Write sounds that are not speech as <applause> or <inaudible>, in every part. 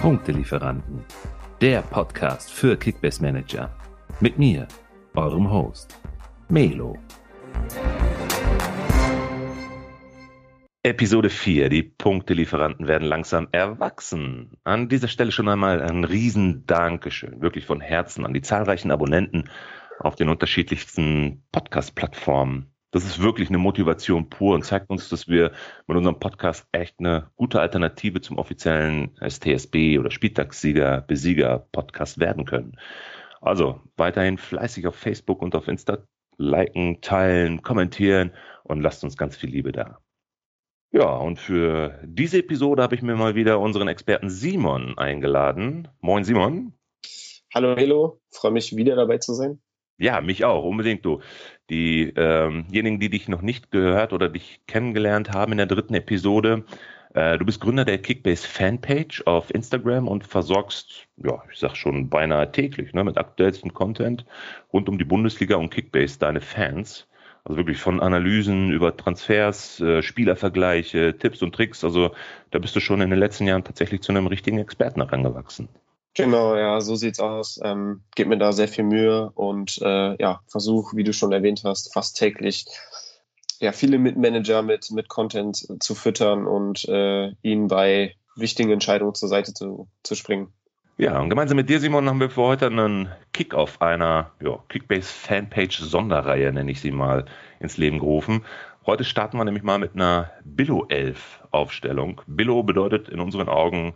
Punktelieferanten, der Podcast für Kickbase Manager. Mit mir, eurem Host, Melo. Episode 4. Die Punktelieferanten werden langsam erwachsen. An dieser Stelle schon einmal ein riesen Dankeschön, wirklich von Herzen an die zahlreichen Abonnenten auf den unterschiedlichsten Podcast-Plattformen. Das ist wirklich eine Motivation pur und zeigt uns, dass wir mit unserem Podcast echt eine gute Alternative zum offiziellen STSB oder Spieltagssieger, Besieger Podcast werden können. Also weiterhin fleißig auf Facebook und auf Insta liken, teilen, kommentieren und lasst uns ganz viel Liebe da. Ja, und für diese Episode habe ich mir mal wieder unseren Experten Simon eingeladen. Moin Simon. Hallo Helo, freue mich wieder dabei zu sein. Ja, mich auch, unbedingt du. Diejenigen, ähm die dich noch nicht gehört oder dich kennengelernt haben in der dritten Episode, äh, du bist Gründer der Kickbase Fanpage auf Instagram und versorgst, ja, ich sag schon beinahe täglich, ne, mit aktuellstem Content rund um die Bundesliga und Kickbase deine Fans. Also wirklich von Analysen über Transfers, äh, Spielervergleiche, Tipps und Tricks. Also da bist du schon in den letzten Jahren tatsächlich zu einem richtigen Experten herangewachsen. Genau, ja, so sieht's aus. Ähm, gebe mir da sehr viel Mühe und äh, ja, versuche, wie du schon erwähnt hast, fast täglich ja viele Mitmanager mit mit Content zu füttern und äh, ihnen bei wichtigen Entscheidungen zur Seite zu, zu springen. Ja, und gemeinsam mit dir, Simon, haben wir für heute einen Kick-Off einer ja, Kickbase Fanpage Sonderreihe, nenne ich sie mal, ins Leben gerufen. Heute starten wir nämlich mal mit einer Billo 11 Aufstellung. Billo bedeutet in unseren Augen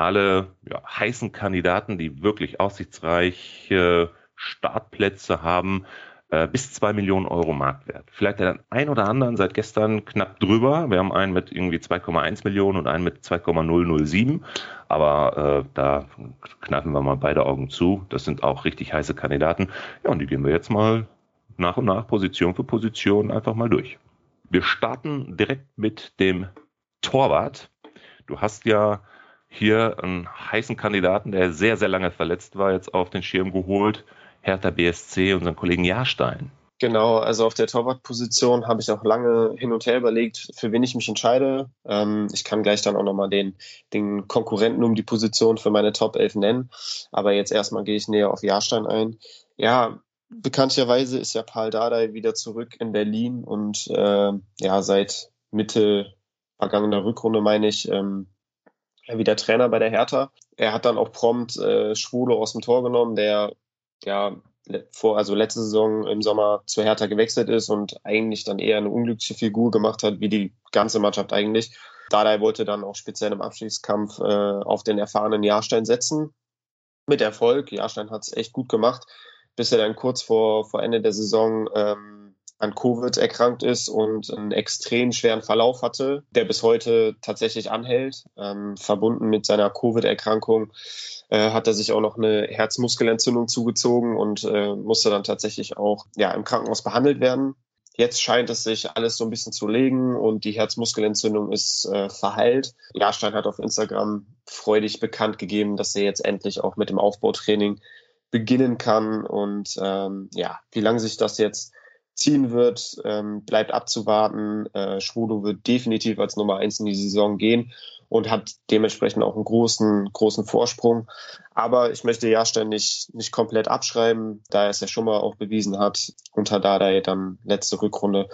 alle ja, heißen Kandidaten, die wirklich aussichtsreiche Startplätze haben, äh, bis zwei Millionen Euro Marktwert. Vielleicht der ein oder anderen seit gestern knapp drüber. Wir haben einen mit irgendwie 2,1 Millionen und einen mit 2,007. Aber äh, da knappen wir mal beide Augen zu. Das sind auch richtig heiße Kandidaten. Ja, und die gehen wir jetzt mal nach und nach Position für Position einfach mal durch. Wir starten direkt mit dem Torwart. Du hast ja hier einen heißen Kandidaten, der sehr, sehr lange verletzt war, jetzt auf den Schirm geholt. Hertha BSC, unseren Kollegen Jahrstein. Genau, also auf der Torwartposition habe ich auch lange hin und her überlegt, für wen ich mich entscheide. Ähm, ich kann gleich dann auch nochmal den, den Konkurrenten um die Position für meine Top 11 nennen. Aber jetzt erstmal gehe ich näher auf Jahrstein ein. Ja, bekanntlicherweise ist ja Paul Dardai wieder zurück in Berlin und äh, ja, seit Mitte vergangener Rückrunde meine ich, ähm, wieder Trainer bei der Hertha. Er hat dann auch prompt äh, Schwule aus dem Tor genommen, der ja vor, also letzte Saison im Sommer zur Hertha gewechselt ist und eigentlich dann eher eine unglückliche Figur gemacht hat, wie die ganze Mannschaft eigentlich. Dardai wollte dann auch speziell im Abstiegskampf äh, auf den erfahrenen Jahrstein setzen. Mit Erfolg. Jahrstein hat es echt gut gemacht, bis er dann kurz vor, vor Ende der Saison ähm, an Covid erkrankt ist und einen extrem schweren Verlauf hatte, der bis heute tatsächlich anhält. Ähm, verbunden mit seiner Covid-Erkrankung äh, hat er sich auch noch eine Herzmuskelentzündung zugezogen und äh, musste dann tatsächlich auch ja, im Krankenhaus behandelt werden. Jetzt scheint es sich alles so ein bisschen zu legen und die Herzmuskelentzündung ist äh, verheilt. Jahrstein hat auf Instagram freudig bekannt gegeben, dass er jetzt endlich auch mit dem Aufbautraining beginnen kann. Und ähm, ja, wie lange sich das jetzt ziehen wird, ähm, bleibt abzuwarten. Äh, Schwudo wird definitiv als Nummer eins in die Saison gehen und hat dementsprechend auch einen großen, großen Vorsprung. Aber ich möchte Jahrstein nicht, nicht komplett abschreiben, da er es ja schon mal auch bewiesen hat, unter Dardai dann letzte Rückrunde,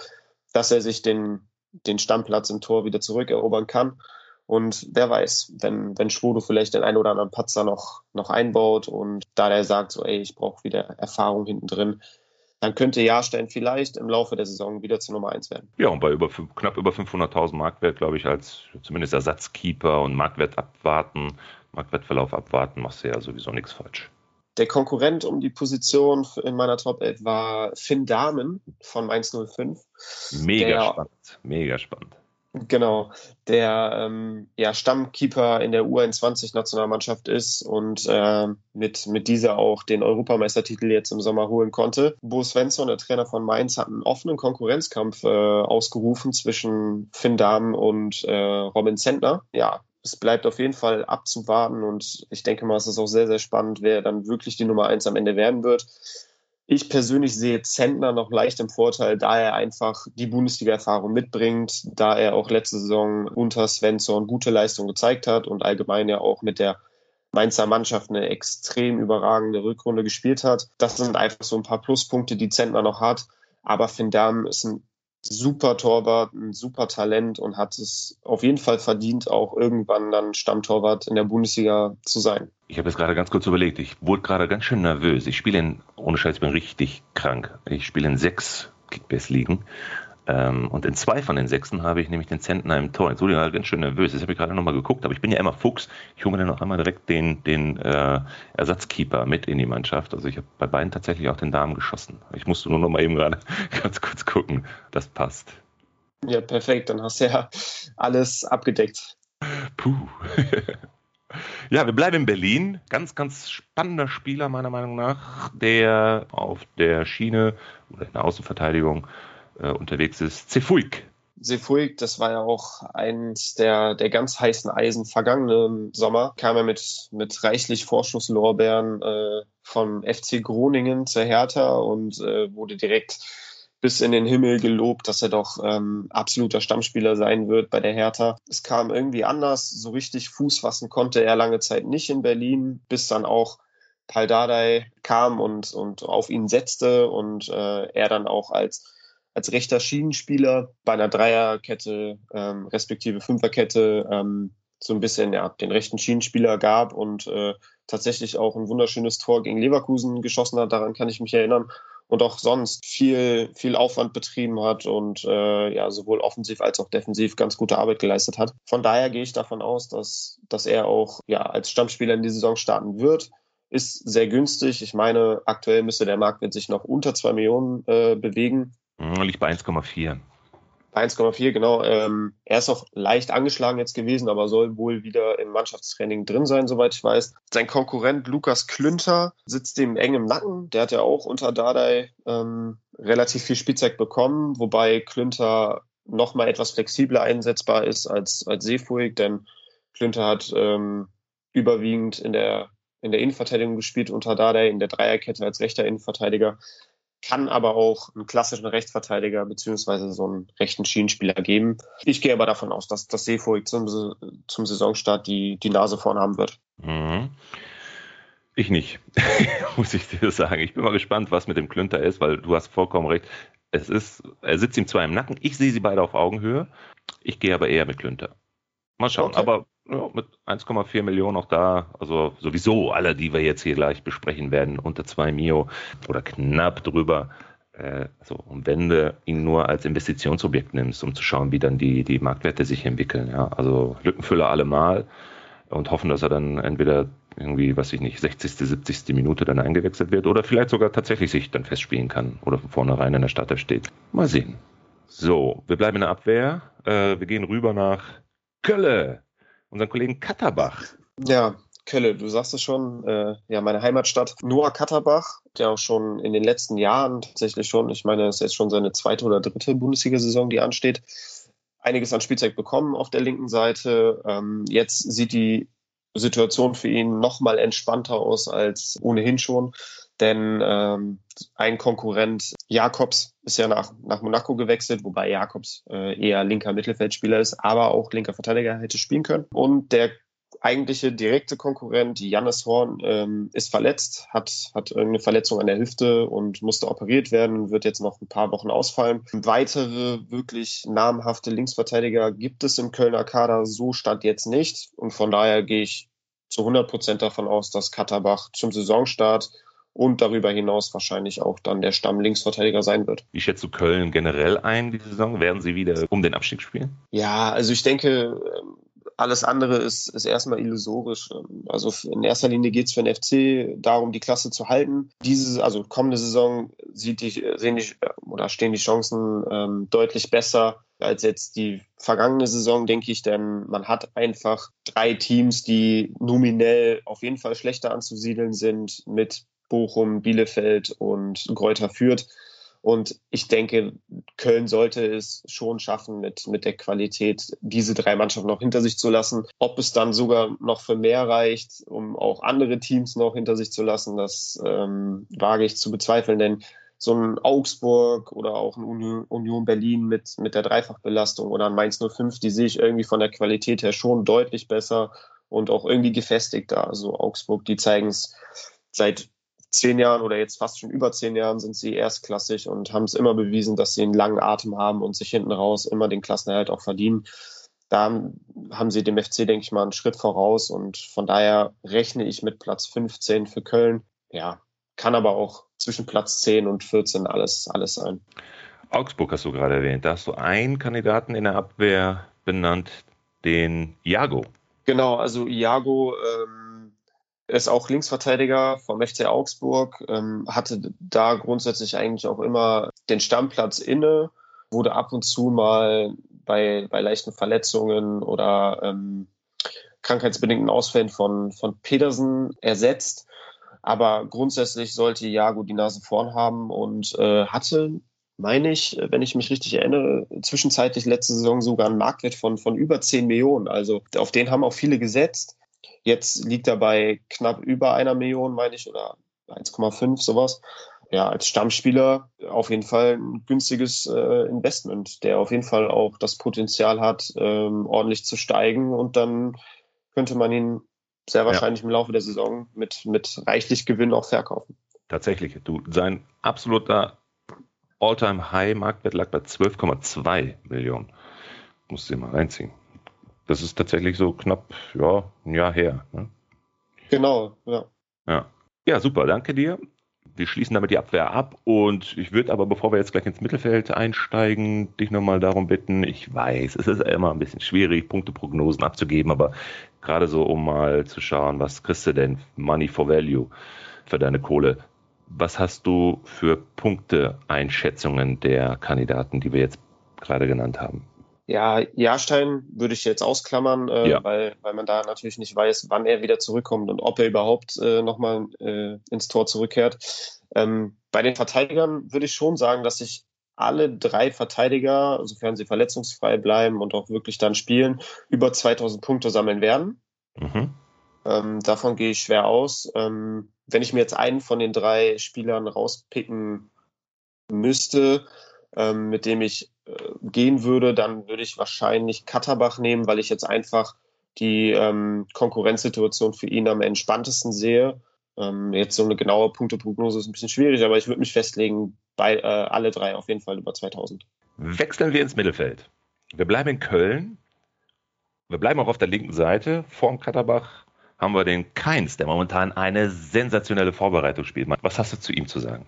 dass er sich den, den Stammplatz im Tor wieder zurückerobern kann. Und wer weiß, wenn, wenn Schwodo vielleicht den einen oder anderen Patzer noch, noch einbaut und da der sagt, so, ey, ich brauche wieder Erfahrung hinten drin, dann könnte Jahrstein vielleicht im Laufe der Saison wieder zur Nummer 1 werden. Ja, und bei über, knapp über 500.000 Marktwert, glaube ich, als zumindest Ersatzkeeper und Marktwert abwarten, Marktwertverlauf abwarten, machst du ja sowieso nichts falsch. Der Konkurrent um die Position in meiner Top 11 war Finn Dahmen von Mainz 05. Mega spannend, mega spannend. Genau, der ähm, ja, Stammkeeper in der U21-Nationalmannschaft ist und äh, mit, mit dieser auch den Europameistertitel jetzt im Sommer holen konnte. Bo Svensson, der Trainer von Mainz, hat einen offenen Konkurrenzkampf äh, ausgerufen zwischen Finn Dahm und äh, Robin Zentner. Ja, es bleibt auf jeden Fall abzuwarten und ich denke mal, es ist auch sehr, sehr spannend, wer dann wirklich die Nummer eins am Ende werden wird. Ich persönlich sehe Zentner noch leicht im Vorteil, da er einfach die Bundesliga-Erfahrung mitbringt, da er auch letzte Saison unter Svensson gute Leistung gezeigt hat und allgemein ja auch mit der Mainzer Mannschaft eine extrem überragende Rückrunde gespielt hat. Das sind einfach so ein paar Pluspunkte, die Zentner noch hat. Aber Finn Damm ist ein super Torwart, ein super Talent und hat es auf jeden Fall verdient, auch irgendwann dann Stammtorwart in der Bundesliga zu sein. Ich habe jetzt gerade ganz kurz überlegt, ich wurde gerade ganz schön nervös. Ich spiele in, ohne Scheiß, ich bin richtig krank. Ich spiele in sechs Kickbase-Ligen und in zwei von den sechsten habe ich nämlich den Zentner im Tor. Jetzt wurde ich halt ganz schön nervös. Jetzt habe ich gerade nochmal geguckt, aber ich bin ja immer Fuchs. Ich hole mir dann noch einmal direkt den, den äh, Ersatzkeeper mit in die Mannschaft. Also ich habe bei beiden tatsächlich auch den Damen geschossen. Ich musste nur noch mal eben gerade <laughs> ganz kurz gucken. Das passt. Ja, perfekt. Dann hast du ja alles abgedeckt. Puh. <laughs> Ja, wir bleiben in Berlin. Ganz, ganz spannender Spieler meiner Meinung nach, der auf der Schiene oder in der Außenverteidigung äh, unterwegs ist. Cefuig. Cefuig, das war ja auch eins der, der ganz heißen Eisen vergangenen Sommer. Kam er mit, mit reichlich Vorschusslorbeeren äh, vom FC Groningen zur Hertha und äh, wurde direkt bis in den Himmel gelobt, dass er doch ähm, absoluter Stammspieler sein wird bei der Hertha. Es kam irgendwie anders, so richtig Fuß fassen konnte er lange Zeit nicht in Berlin, bis dann auch Pal Dardai kam und, und auf ihn setzte und äh, er dann auch als als rechter Schienenspieler bei einer Dreierkette ähm, respektive Fünferkette ähm, so ein bisschen ja, den rechten Schienenspieler gab und äh, tatsächlich auch ein wunderschönes Tor gegen Leverkusen geschossen hat. Daran kann ich mich erinnern. Und auch sonst viel, viel Aufwand betrieben hat und äh, ja, sowohl offensiv als auch defensiv ganz gute Arbeit geleistet hat. Von daher gehe ich davon aus, dass, dass er auch ja, als Stammspieler in die Saison starten wird. Ist sehr günstig. Ich meine, aktuell müsste der Marktwert sich noch unter zwei Millionen äh, bewegen. Hm, liegt bei 1,4. 1,4, genau. Ähm, er ist auch leicht angeschlagen jetzt gewesen, aber soll wohl wieder im Mannschaftstraining drin sein, soweit ich weiß. Sein Konkurrent Lukas Klünter sitzt dem eng im Nacken. Der hat ja auch unter Dardai ähm, relativ viel Spielzeit bekommen, wobei Klünter noch mal etwas flexibler einsetzbar ist als, als Seefuig, denn Klünter hat ähm, überwiegend in der, in der Innenverteidigung gespielt unter Dardai, in der Dreierkette als rechter Innenverteidiger kann aber auch einen klassischen Rechtsverteidiger beziehungsweise so einen rechten Schienenspieler geben. Ich gehe aber davon aus, dass das Seefuig zum, zum Saisonstart die, die Nase vorn haben wird. Mhm. Ich nicht, <laughs> muss ich dir sagen. Ich bin mal gespannt, was mit dem Klünter ist, weil du hast vollkommen recht. Es ist, er sitzt ihm zwar im Nacken, ich sehe sie beide auf Augenhöhe. Ich gehe aber eher mit Klünter. Mal schauen. Okay. Aber ja, mit 1,4 Millionen auch da, also sowieso alle, die wir jetzt hier gleich besprechen werden, unter 2 Mio oder knapp drüber. Äh, also, und wenn du ihn nur als Investitionsobjekt nimmst, um zu schauen, wie dann die, die Marktwerte sich entwickeln. Ja, also Lückenfüller allemal und hoffen, dass er dann entweder irgendwie, was ich nicht, 60., 70. Minute dann eingewechselt wird oder vielleicht sogar tatsächlich sich dann festspielen kann oder von vornherein in der Startelf steht. Mal sehen. So, wir bleiben in der Abwehr. Äh, wir gehen rüber nach Kölle, unseren Kollegen Katterbach. Ja, Kölle, du sagst es schon, äh, ja, meine Heimatstadt. Noah Katterbach, der auch schon in den letzten Jahren tatsächlich schon, ich meine, es ist jetzt schon seine zweite oder dritte Bundesliga-Saison, die ansteht, einiges an Spielzeit bekommen auf der linken Seite. Ähm, jetzt sieht die Situation für ihn noch mal entspannter aus als ohnehin schon. Denn ähm, ein Konkurrent, Jakobs, ist ja nach, nach Monaco gewechselt, wobei Jakobs äh, eher linker Mittelfeldspieler ist, aber auch linker Verteidiger hätte spielen können. Und der eigentliche direkte Konkurrent, Jannis Horn, ähm, ist verletzt, hat, hat irgendeine Verletzung an der Hüfte und musste operiert werden, wird jetzt noch ein paar Wochen ausfallen. Weitere wirklich namhafte Linksverteidiger gibt es im Kölner Kader so stand jetzt nicht. Und von daher gehe ich zu 100 Prozent davon aus, dass Katterbach zum Saisonstart und darüber hinaus wahrscheinlich auch dann der Stamm-Linksverteidiger sein wird. Wie schätzt du Köln generell ein, diese Saison? Werden sie wieder um den Abstieg spielen? Ja, also ich denke, ähm, alles andere ist, ist erstmal illusorisch. Ähm, also in erster Linie geht es für den FC darum, die Klasse zu halten. Diese, also kommende Saison sieht die, sehen die, oder stehen die Chancen ähm, deutlich besser als jetzt die vergangene Saison, denke ich, denn man hat einfach drei Teams, die nominell auf jeden Fall schlechter anzusiedeln sind, mit Bochum, Bielefeld und Greuther Fürth. Und ich denke, Köln sollte es schon schaffen, mit, mit der Qualität diese drei Mannschaften noch hinter sich zu lassen. Ob es dann sogar noch für mehr reicht, um auch andere Teams noch hinter sich zu lassen, das ähm, wage ich zu bezweifeln, denn so ein Augsburg oder auch ein Union Berlin mit, mit der Dreifachbelastung oder ein Mainz 05, die sehe ich irgendwie von der Qualität her schon deutlich besser und auch irgendwie gefestigt da. Also Augsburg, die zeigen es seit zehn Jahren oder jetzt fast schon über zehn Jahren sind sie erstklassig und haben es immer bewiesen, dass sie einen langen Atem haben und sich hinten raus immer den Klassenerhalt auch verdienen. Da haben sie dem FC, denke ich mal, einen Schritt voraus und von daher rechne ich mit Platz 15 für Köln. Ja, kann aber auch zwischen Platz 10 und 14 alles, alles sein. Augsburg hast du gerade erwähnt. Da hast du einen Kandidaten in der Abwehr benannt, den Iago. Genau, also Iago ähm, ist auch Linksverteidiger vom FC Augsburg, ähm, hatte da grundsätzlich eigentlich auch immer den Stammplatz inne, wurde ab und zu mal bei, bei leichten Verletzungen oder ähm, krankheitsbedingten Ausfällen von, von Pedersen ersetzt. Aber grundsätzlich sollte Iago die Nase vorn haben und äh, hatte meine ich, wenn ich mich richtig erinnere, zwischenzeitlich letzte Saison sogar einen Marktwert von, von über 10 Millionen. Also auf den haben auch viele gesetzt. Jetzt liegt er bei knapp über einer Million, meine ich, oder 1,5, sowas. Ja, als Stammspieler auf jeden Fall ein günstiges äh, Investment, der auf jeden Fall auch das Potenzial hat, ähm, ordentlich zu steigen und dann könnte man ihn sehr wahrscheinlich ja. im Laufe der Saison mit, mit reichlich Gewinn auch verkaufen. Tatsächlich, du, sein absoluter All-Time-High-Marktwert lag bei 12,2 Millionen. Musst du dir mal reinziehen. Das ist tatsächlich so knapp, ja, ein Jahr her. Ne? Genau, ja. ja. Ja, super, danke dir. Wir schließen damit die Abwehr ab und ich würde aber, bevor wir jetzt gleich ins Mittelfeld einsteigen, dich nochmal darum bitten. Ich weiß, es ist immer ein bisschen schwierig, Punkteprognosen abzugeben, aber gerade so, um mal zu schauen, was kriegst du denn Money for Value für deine Kohle was hast du für Punkte-Einschätzungen der Kandidaten, die wir jetzt gerade genannt haben? Ja, Jahrstein würde ich jetzt ausklammern, äh, ja. weil, weil man da natürlich nicht weiß, wann er wieder zurückkommt und ob er überhaupt äh, nochmal äh, ins Tor zurückkehrt. Ähm, bei den Verteidigern würde ich schon sagen, dass sich alle drei Verteidiger, sofern sie verletzungsfrei bleiben und auch wirklich dann spielen, über 2000 Punkte sammeln werden. Mhm. Ähm, davon gehe ich schwer aus. Ähm, wenn ich mir jetzt einen von den drei Spielern rauspicken müsste, ähm, mit dem ich gehen würde, dann würde ich wahrscheinlich Katterbach nehmen, weil ich jetzt einfach die ähm, Konkurrenzsituation für ihn am entspanntesten sehe. Ähm, jetzt so eine genaue Punkteprognose ist ein bisschen schwierig, aber ich würde mich festlegen, bei äh, alle drei auf jeden Fall über 2000. Wechseln wir ins Mittelfeld. Wir bleiben in Köln. Wir bleiben auch auf der linken Seite. Vorm Katterbach haben wir den Keins, der momentan eine sensationelle Vorbereitung spielt. Was hast du zu ihm zu sagen?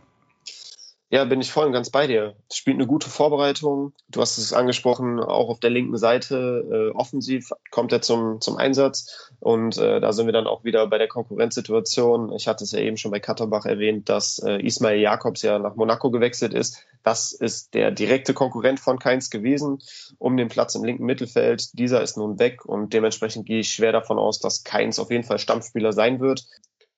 Ja, bin ich voll und ganz bei dir. Spielt eine gute Vorbereitung. Du hast es angesprochen, auch auf der linken Seite äh, offensiv kommt er zum, zum Einsatz. Und äh, da sind wir dann auch wieder bei der Konkurrenzsituation. Ich hatte es ja eben schon bei Katterbach erwähnt, dass äh, Ismail Jakobs ja nach Monaco gewechselt ist. Das ist der direkte Konkurrent von Keins gewesen um den Platz im linken Mittelfeld. Dieser ist nun weg und dementsprechend gehe ich schwer davon aus, dass Keins auf jeden Fall Stammspieler sein wird.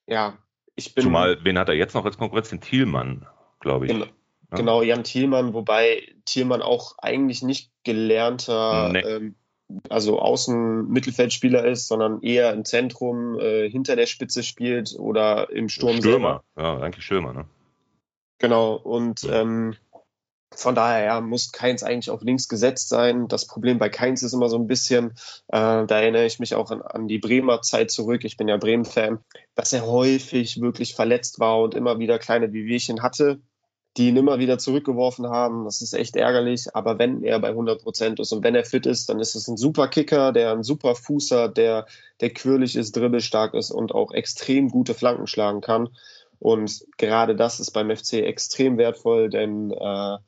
Ja, ich bin. Zumal, wen hat er jetzt noch als Konkurrenz? Den Thielmann glaube ich. Genau. Ja. Genau, Jan Thielmann, wobei Thielmann auch eigentlich nicht gelernter, nee. ähm, also Außen-Mittelfeldspieler ist, sondern eher im Zentrum äh, hinter der Spitze spielt oder im Sturm Stürmer, selber. ja, eigentlich Stürmer, ne? Genau, und ähm, von daher ja, muss Keins eigentlich auf links gesetzt sein. Das Problem bei Keins ist immer so ein bisschen, äh, da erinnere ich mich auch an, an die Bremer Zeit zurück. Ich bin ja Bremen-Fan, dass er häufig wirklich verletzt war und immer wieder kleine Wehwehchen hatte die ihn immer wieder zurückgeworfen haben. Das ist echt ärgerlich. Aber wenn er bei 100 Prozent ist und wenn er fit ist, dann ist es ein super Kicker, der ein super Fuß hat, der, der quirlig ist, dribbelstark ist und auch extrem gute Flanken schlagen kann. Und gerade das ist beim FC extrem wertvoll, denn äh,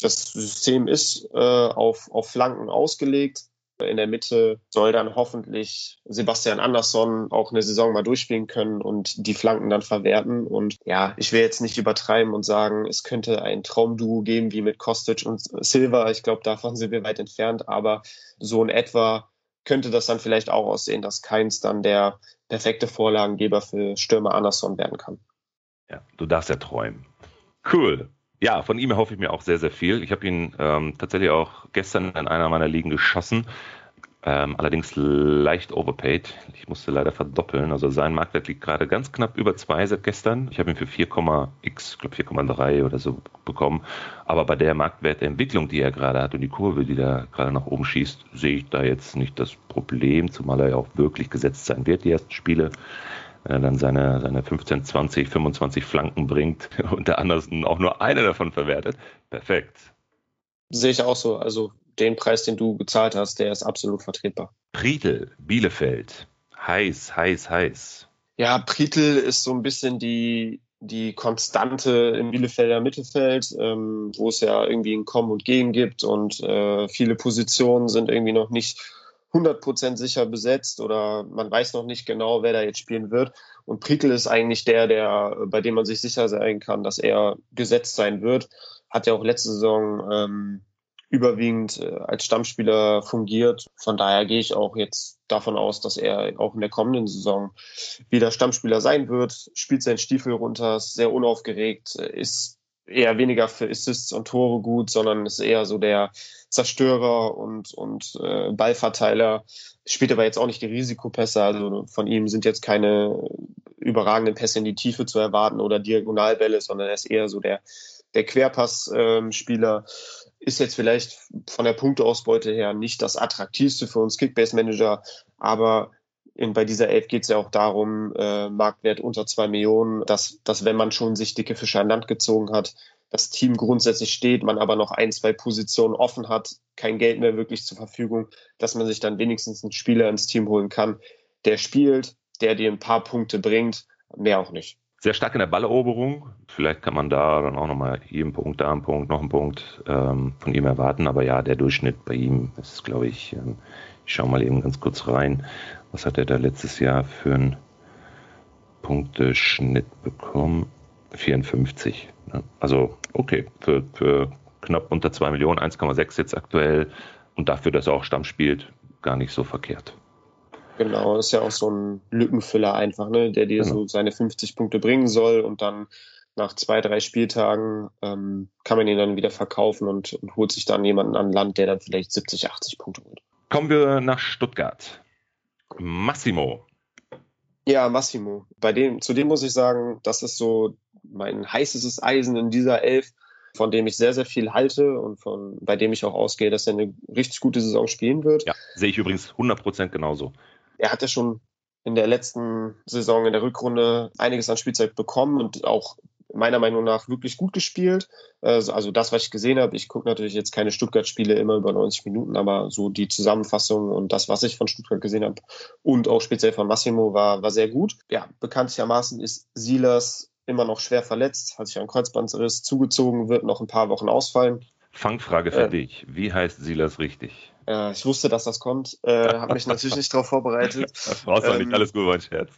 das System ist äh, auf, auf Flanken ausgelegt. In der Mitte soll dann hoffentlich Sebastian Andersson auch eine Saison mal durchspielen können und die Flanken dann verwerten. Und ja, ich will jetzt nicht übertreiben und sagen, es könnte ein Traumduo geben wie mit Kostic und Silva. Ich glaube, davon sind wir weit entfernt. Aber so in etwa könnte das dann vielleicht auch aussehen, dass Keins dann der perfekte Vorlagengeber für Stürmer Andersson werden kann. Ja, du darfst ja träumen. Cool. Ja, von ihm erhoffe ich mir auch sehr, sehr viel. Ich habe ihn ähm, tatsächlich auch gestern in einer meiner Ligen geschossen. Ähm, allerdings leicht overpaid. Ich musste leider verdoppeln. Also sein Marktwert liegt gerade ganz knapp über 2 seit gestern. Ich habe ihn für 4,x, glaube 4,3 oder so bekommen. Aber bei der Marktwertentwicklung, die er gerade hat und die Kurve, die da gerade nach oben schießt, sehe ich da jetzt nicht das Problem, zumal er ja auch wirklich gesetzt sein wird, die ersten Spiele wenn er dann seine, seine 15, 20, 25 Flanken bringt <laughs> und der Andersen auch nur eine davon verwertet. Perfekt. Sehe ich auch so. Also den Preis, den du gezahlt hast, der ist absolut vertretbar. Prietl, Bielefeld. Heiß, heiß, heiß. Ja, Prietl ist so ein bisschen die, die Konstante im Bielefelder Mittelfeld, ähm, wo es ja irgendwie ein Kommen und Gehen gibt und äh, viele Positionen sind irgendwie noch nicht 100% sicher besetzt oder man weiß noch nicht genau, wer da jetzt spielen wird. Und Prietl ist eigentlich der, der, bei dem man sich sicher sein kann, dass er gesetzt sein wird. Hat ja auch letzte Saison ähm, überwiegend äh, als Stammspieler fungiert. Von daher gehe ich auch jetzt davon aus, dass er auch in der kommenden Saison wieder Stammspieler sein wird. Spielt seinen Stiefel runter, ist sehr unaufgeregt, ist eher weniger für Assists und Tore gut, sondern ist eher so der Zerstörer und, und äh, Ballverteiler. Spielt aber jetzt auch nicht die Risikopässe. Also von ihm sind jetzt keine überragenden Pässe in die Tiefe zu erwarten oder Diagonalbälle, sondern er ist eher so der, der Querpass-Spieler. Ähm, ist jetzt vielleicht von der Punkteausbeute her nicht das attraktivste für uns Kickbase-Manager, aber in, bei dieser Elf geht es ja auch darum, äh, Marktwert unter zwei Millionen, dass, dass wenn man schon sich dicke Fische an Land gezogen hat, das Team grundsätzlich steht, man aber noch ein, zwei Positionen offen hat, kein Geld mehr wirklich zur Verfügung, dass man sich dann wenigstens einen Spieler ins Team holen kann, der spielt, der dir ein paar Punkte bringt, mehr auch nicht. Sehr stark in der Balleroberung. Vielleicht kann man da dann auch nochmal hier einen Punkt, da einen Punkt, noch einen Punkt ähm, von ihm erwarten. Aber ja, der Durchschnitt bei ihm ist, glaube ich, ähm, ich schaue mal eben ganz kurz rein. Was hat er da letztes Jahr für einen Punkteschnitt bekommen? 54. Ne? Also okay, für, für knapp unter 2 Millionen, 1,6 jetzt aktuell und dafür, dass er auch Stamm spielt, gar nicht so verkehrt. Genau, ist ja auch so ein Lückenfüller einfach, ne, der dir genau. so seine 50 Punkte bringen soll und dann nach zwei, drei Spieltagen ähm, kann man ihn dann wieder verkaufen und, und holt sich dann jemanden an Land, der dann vielleicht 70, 80 Punkte holt. Kommen wir nach Stuttgart. Massimo. Ja, Massimo. Bei dem, zu dem muss ich sagen, das ist so mein heißestes Eisen in dieser Elf, von dem ich sehr, sehr viel halte und von, bei dem ich auch ausgehe, dass er eine richtig gute Saison spielen wird. Ja, sehe ich übrigens 100% genauso. Er hat ja schon in der letzten Saison in der Rückrunde einiges an Spielzeit bekommen und auch meiner Meinung nach wirklich gut gespielt. Also, also das, was ich gesehen habe, ich gucke natürlich jetzt keine Stuttgart-Spiele immer über 90 Minuten, aber so die Zusammenfassung und das, was ich von Stuttgart gesehen habe und auch speziell von Massimo war, war sehr gut. Ja, bekanntlichermaßen ist Silas immer noch schwer verletzt, hat sich ein Kreuzbandriss zugezogen, wird noch ein paar Wochen ausfallen. Fangfrage für äh, dich. Wie heißt Silas richtig? Äh, ich wusste, dass das kommt. Äh, habe mich <laughs> natürlich nicht darauf vorbereitet. Das brauchst du ähm, nicht. Alles gut, mein Scherz.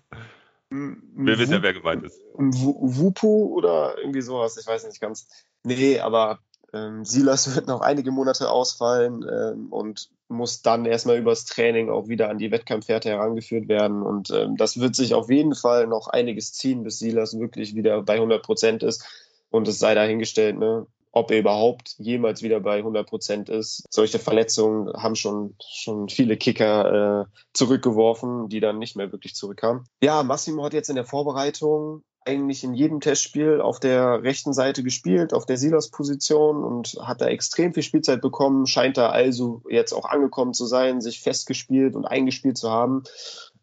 Wir wissen ja, wer gemeint ist. Wupu oder irgendwie sowas, ich weiß nicht ganz. Nee, aber ähm, Silas wird noch einige Monate ausfallen ähm, und muss dann erstmal übers Training auch wieder an die Wettkampfwerte herangeführt werden. Und ähm, das wird sich auf jeden Fall noch einiges ziehen, bis Silas wirklich wieder bei 100 Prozent ist. Und es sei dahingestellt, ne, ob er überhaupt jemals wieder bei 100 Prozent ist. Solche Verletzungen haben schon, schon viele Kicker äh, zurückgeworfen, die dann nicht mehr wirklich zurückkamen. Ja, Massimo hat jetzt in der Vorbereitung eigentlich in jedem Testspiel auf der rechten Seite gespielt, auf der Silas-Position und hat da extrem viel Spielzeit bekommen, scheint da also jetzt auch angekommen zu sein, sich festgespielt und eingespielt zu haben.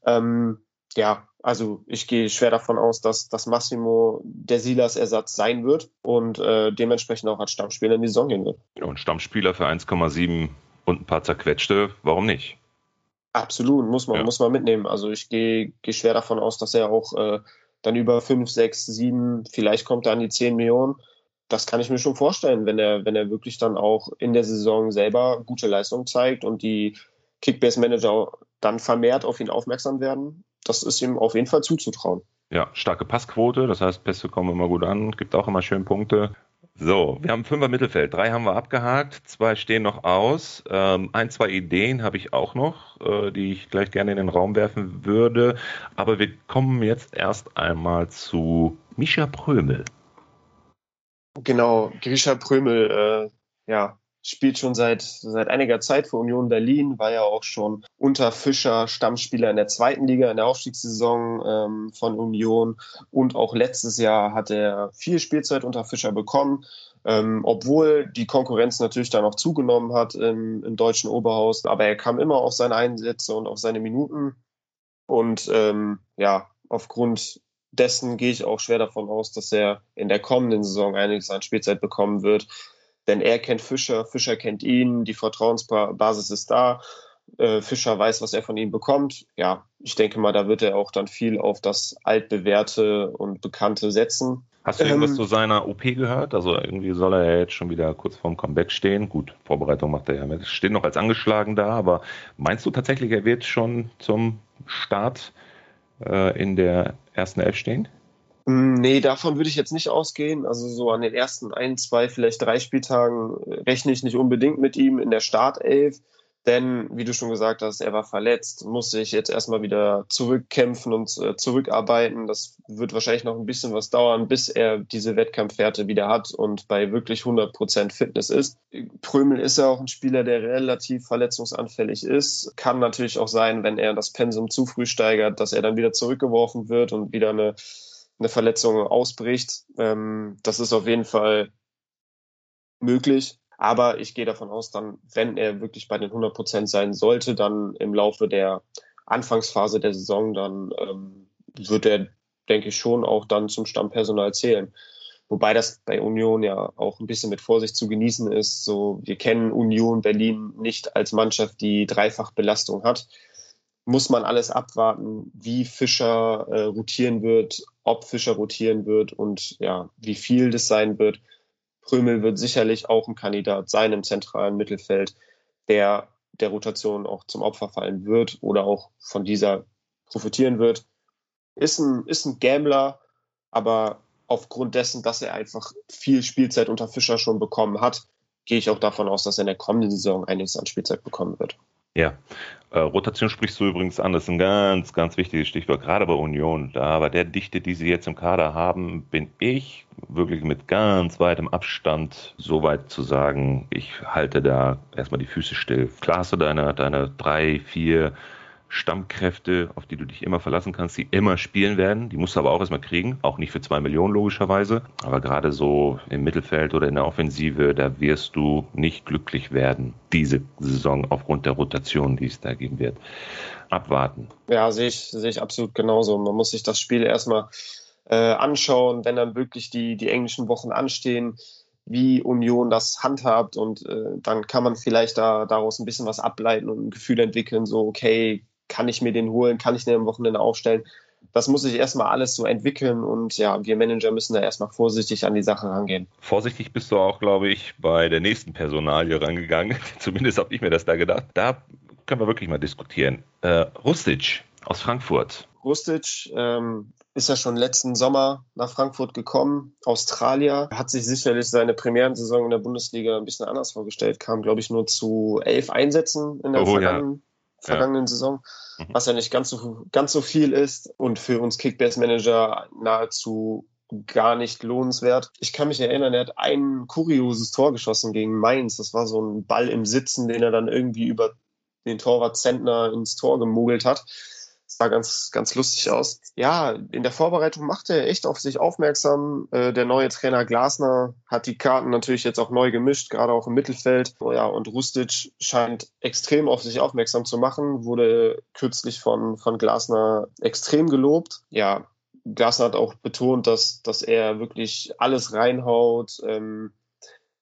Ähm, ja, also ich gehe schwer davon aus, dass, dass Massimo der Silas-Ersatz sein wird und äh, dementsprechend auch als Stammspieler in die Saison gehen wird. Und Stammspieler für 1,7 und ein paar zerquetschte, warum nicht? Absolut, muss man, ja. muss man mitnehmen. Also ich gehe, gehe schwer davon aus, dass er auch äh, dann über 5, 6, 7, vielleicht kommt er an die 10 Millionen. Das kann ich mir schon vorstellen, wenn er, wenn er wirklich dann auch in der Saison selber gute Leistung zeigt und die Kickbase-Manager dann vermehrt auf ihn aufmerksam werden. Das ist ihm auf jeden Fall zuzutrauen. Ja, starke Passquote, das heißt, Pässe kommen immer gut an, gibt auch immer schön Punkte. So, wir haben Fünfer Mittelfeld. Drei haben wir abgehakt, zwei stehen noch aus. Ähm, ein, zwei Ideen habe ich auch noch, äh, die ich gleich gerne in den Raum werfen würde. Aber wir kommen jetzt erst einmal zu Mischa Prömel. Genau, Grisha Prömel, äh, ja, spielt schon seit, seit einiger Zeit für Union Berlin, war ja auch schon unter Fischer Stammspieler in der zweiten Liga, in der Aufstiegssaison ähm, von Union. Und auch letztes Jahr hat er viel Spielzeit unter Fischer bekommen. Ähm, obwohl die Konkurrenz natürlich dann auch zugenommen hat im, im deutschen Oberhaus. Aber er kam immer auf seine Einsätze und auf seine Minuten. Und ähm, ja, aufgrund dessen gehe ich auch schwer davon aus, dass er in der kommenden Saison einiges an Spielzeit bekommen wird. Denn er kennt Fischer, Fischer kennt ihn, die Vertrauensbasis ist da. Äh, Fischer weiß, was er von ihm bekommt. Ja, ich denke mal, da wird er auch dann viel auf das altbewährte und bekannte setzen. Hast du irgendwas ähm, zu seiner OP gehört? Also irgendwie soll er ja jetzt schon wieder kurz vorm Comeback stehen. Gut, Vorbereitung macht er ja mit. Steht noch als angeschlagen da, aber meinst du tatsächlich, er wird schon zum Start äh, in der ersten Elf stehen? Mm, nee, davon würde ich jetzt nicht ausgehen. Also so an den ersten ein, zwei, vielleicht drei Spieltagen rechne ich nicht unbedingt mit ihm in der Startelf. Denn, wie du schon gesagt hast, er war verletzt, muss sich jetzt erstmal wieder zurückkämpfen und äh, zurückarbeiten. Das wird wahrscheinlich noch ein bisschen was dauern, bis er diese Wettkampfwerte wieder hat und bei wirklich 100% Fitness ist. Prömel ist ja auch ein Spieler, der relativ verletzungsanfällig ist. Kann natürlich auch sein, wenn er das Pensum zu früh steigert, dass er dann wieder zurückgeworfen wird und wieder eine eine Verletzung ausbricht. Ähm, das ist auf jeden Fall möglich. Aber ich gehe davon aus, dann, wenn er wirklich bei den 100 Prozent sein sollte, dann im Laufe der Anfangsphase der Saison, dann ähm, wird er, denke ich, schon auch dann zum Stammpersonal zählen. Wobei das bei Union ja auch ein bisschen mit Vorsicht zu genießen ist. So, wir kennen Union Berlin nicht als Mannschaft, die Dreifachbelastung hat muss man alles abwarten, wie Fischer äh, rotieren wird, ob Fischer rotieren wird und ja, wie viel das sein wird. Prömel wird sicherlich auch ein Kandidat sein im zentralen Mittelfeld, der der Rotation auch zum Opfer fallen wird oder auch von dieser profitieren wird. Ist ein, ist ein Gambler, aber aufgrund dessen, dass er einfach viel Spielzeit unter Fischer schon bekommen hat, gehe ich auch davon aus, dass er in der kommenden Saison einiges an Spielzeit bekommen wird. Ja, äh, Rotation sprichst du übrigens an, das ist ein ganz, ganz wichtiges Stichwort, gerade bei Union. Da bei der Dichte, die sie jetzt im Kader haben, bin ich wirklich mit ganz weitem Abstand so weit zu sagen, ich halte da erstmal die Füße still. Klar hast du deine, deine drei, vier Stammkräfte, auf die du dich immer verlassen kannst, die immer spielen werden. Die musst du aber auch erstmal kriegen. Auch nicht für zwei Millionen logischerweise. Aber gerade so im Mittelfeld oder in der Offensive, da wirst du nicht glücklich werden, diese Saison aufgrund der Rotation, die es da geben wird. Abwarten. Ja, sehe ich, sehe ich absolut genauso. Man muss sich das Spiel erstmal äh, anschauen, wenn dann wirklich die, die englischen Wochen anstehen wie Union das handhabt und äh, dann kann man vielleicht da daraus ein bisschen was ableiten und ein Gefühl entwickeln, so okay, kann ich mir den holen, kann ich den am Wochenende aufstellen. Das muss sich erstmal alles so entwickeln und ja, wir Manager müssen da erstmal vorsichtig an die Sache rangehen. Vorsichtig bist du auch, glaube ich, bei der nächsten Personalie rangegangen. <laughs> Zumindest habe ich mir das da gedacht. Da können wir wirklich mal diskutieren. Äh, Rustic aus Frankfurt. Rustic ähm, ist ja schon letzten Sommer nach Frankfurt gekommen, Australier, hat sich sicherlich seine Premierensaison in der Bundesliga ein bisschen anders vorgestellt, kam, glaube ich, nur zu elf Einsätzen in der oh, vergangenen. Vergangenen ja. Saison, mhm. was ja nicht ganz so, ganz so viel ist und für uns Kickbase-Manager nahezu gar nicht lohnenswert. Ich kann mich erinnern, er hat ein kurioses Tor geschossen gegen Mainz. Das war so ein Ball im Sitzen, den er dann irgendwie über den Torwart Zentner ins Tor gemogelt hat sah ganz, ganz lustig aus. Ja, in der Vorbereitung macht er echt auf sich aufmerksam. Äh, der neue Trainer Glasner hat die Karten natürlich jetzt auch neu gemischt, gerade auch im Mittelfeld. Oh ja, und Rustic scheint extrem auf sich aufmerksam zu machen, wurde kürzlich von, von Glasner extrem gelobt. Ja, Glasner hat auch betont, dass, dass er wirklich alles reinhaut, ähm,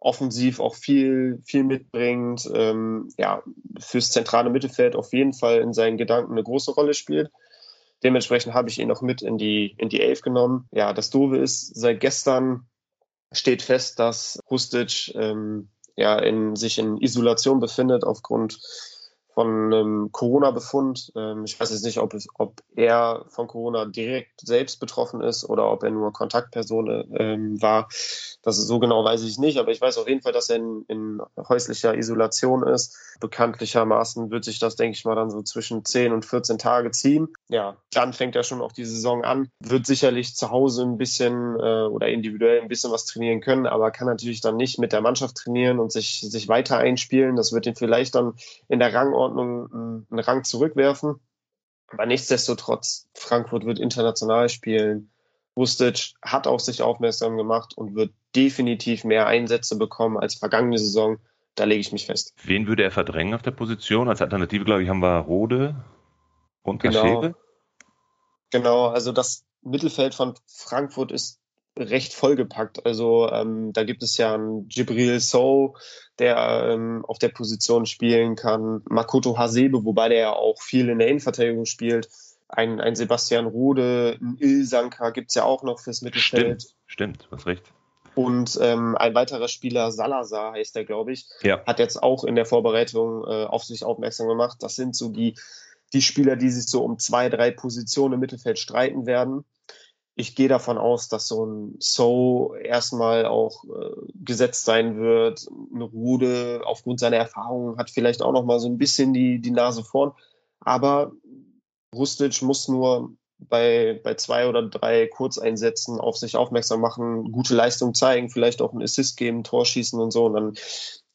offensiv auch viel, viel mitbringt, ähm, ja, fürs zentrale Mittelfeld auf jeden Fall in seinen Gedanken eine große Rolle spielt. Dementsprechend habe ich ihn noch mit in die, in die Elf genommen. Ja, das Doofe ist, seit gestern steht fest, dass Rustic ähm, ja, in, sich in Isolation befindet aufgrund von einem Corona-Befund. Ähm, ich weiß jetzt nicht, ob, es, ob er von Corona direkt selbst betroffen ist oder ob er nur Kontaktperson ähm, war. Das so genau weiß ich nicht, aber ich weiß auf jeden Fall, dass er in, in häuslicher Isolation ist. Bekanntlichermaßen wird sich das, denke ich mal, dann so zwischen 10 und 14 Tage ziehen. Ja, dann fängt er schon auch die Saison an. Wird sicherlich zu Hause ein bisschen äh, oder individuell ein bisschen was trainieren können, aber kann natürlich dann nicht mit der Mannschaft trainieren und sich, sich weiter einspielen. Das wird ihn vielleicht dann in der Rangordnung einen Rang zurückwerfen. Aber nichtsdestotrotz, Frankfurt wird international spielen. Rustic hat auf sich aufmerksam gemacht und wird definitiv mehr Einsätze bekommen als vergangene Saison. Da lege ich mich fest. Wen würde er verdrängen auf der Position? Als Alternative, glaube ich, haben wir Rode und genau. Genau, also das Mittelfeld von Frankfurt ist recht vollgepackt. Also ähm, da gibt es ja einen Jibril So, der ähm, auf der Position spielen kann, Makoto Hasebe, wobei der ja auch viel in der Innenverteidigung spielt. Ein, ein Sebastian Rude, ein Ilsanka gibt es ja auch noch fürs Mittelfeld. Stimmt, stimmt, hast recht. Und ähm, ein weiterer Spieler, Salazar heißt der, glaube ich, ja. hat jetzt auch in der Vorbereitung äh, auf sich aufmerksam gemacht. Das sind so die, die Spieler, die sich so um zwei, drei Positionen im Mittelfeld streiten werden ich gehe davon aus, dass so ein So erstmal auch äh, gesetzt sein wird. Eine Rude aufgrund seiner Erfahrungen hat vielleicht auch noch mal so ein bisschen die, die Nase vorn. Aber Rustic muss nur bei, bei zwei oder drei Kurzeinsätzen auf sich aufmerksam machen, gute Leistung zeigen, vielleicht auch einen Assist geben, Tor schießen und so. Und dann